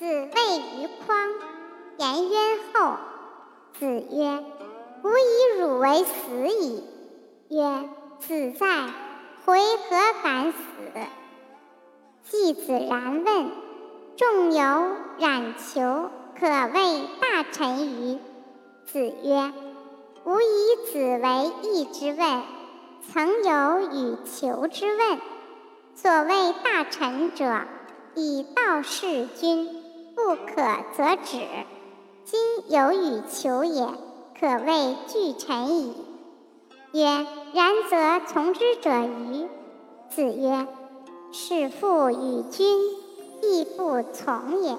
子谓于匡，颜渊后。子曰：“吾以汝为死矣。”曰：“子在，回何敢死？”季子然问：“仲由、冉求可谓大臣于？”子曰：“吾以子为义之问，曾有与求之问。所谓大臣者，以道事君，不可则止。今有与求也，可谓具臣矣。”曰：“然则从之者与。”子曰：“是父与君，亦不从也。”